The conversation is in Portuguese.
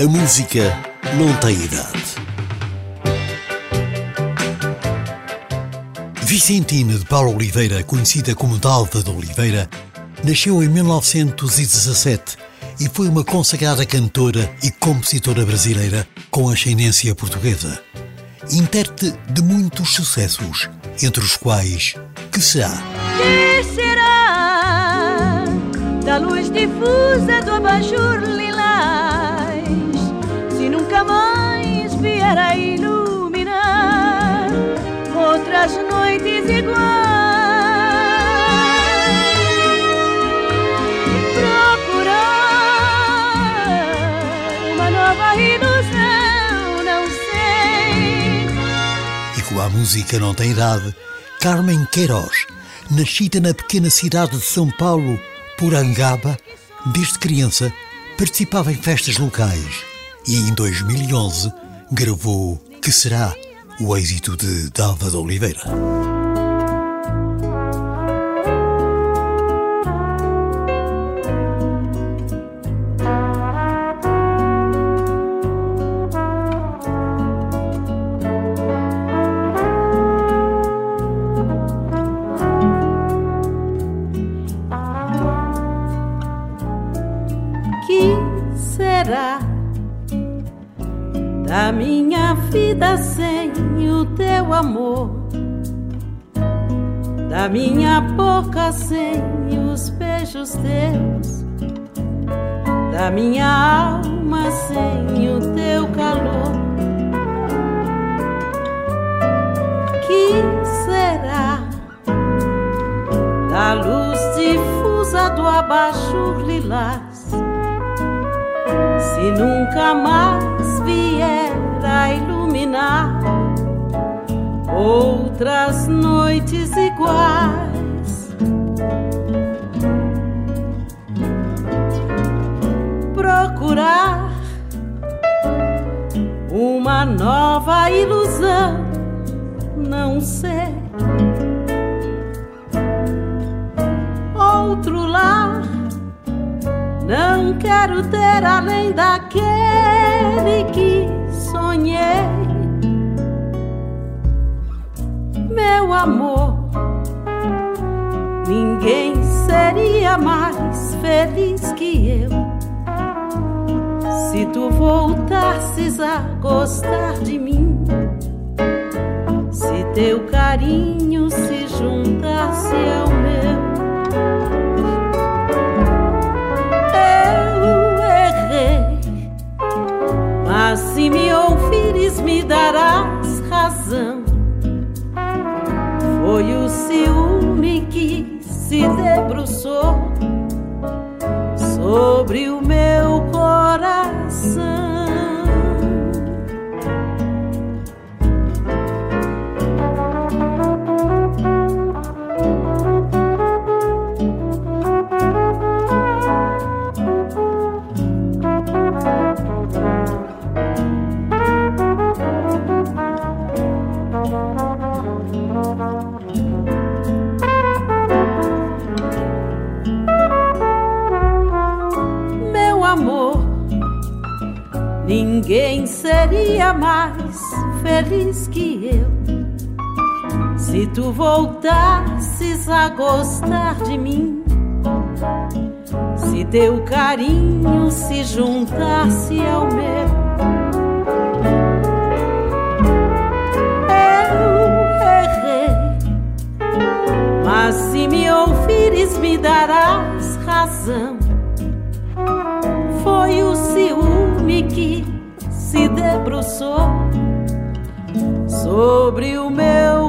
A música não tem idade. Vicentina de Paula Oliveira, conhecida como Dalva de Oliveira, nasceu em 1917 e foi uma consagrada cantora e compositora brasileira com ascendência portuguesa. Intérprete de muitos sucessos, entre os quais Que será? Que será da luz difusa do abajur outras noites iguais? ilusão, não sei. E como a música não tem idade, Carmen Queiroz, nascida na pequena cidade de São Paulo, por Angaba, desde criança participava em festas locais e em 2011 gravou Que Será, o êxito de Dalva de Oliveira. será da minha vida sem o teu amor, da minha boca sem os beijos teus, da minha alma sem o teu calor. Que será da luz difusa do abajur lilás? se nunca mais vier outras noites iguais. Procurar uma nova ilusão, não sei. Outro lar não quero ter além daquele amor, ninguém seria mais feliz que eu. Se tu voltasses a gostar de mim, se teu carinho se juntasse ao meu. se me ouvires, me darás O ciúme que se debruçou sobre o meu Ninguém seria mais feliz que eu se tu voltasses a gostar de mim. Se teu carinho se juntasse ao meu. Mas se me ouvires, me darás razão. Se debruçou sobre o meu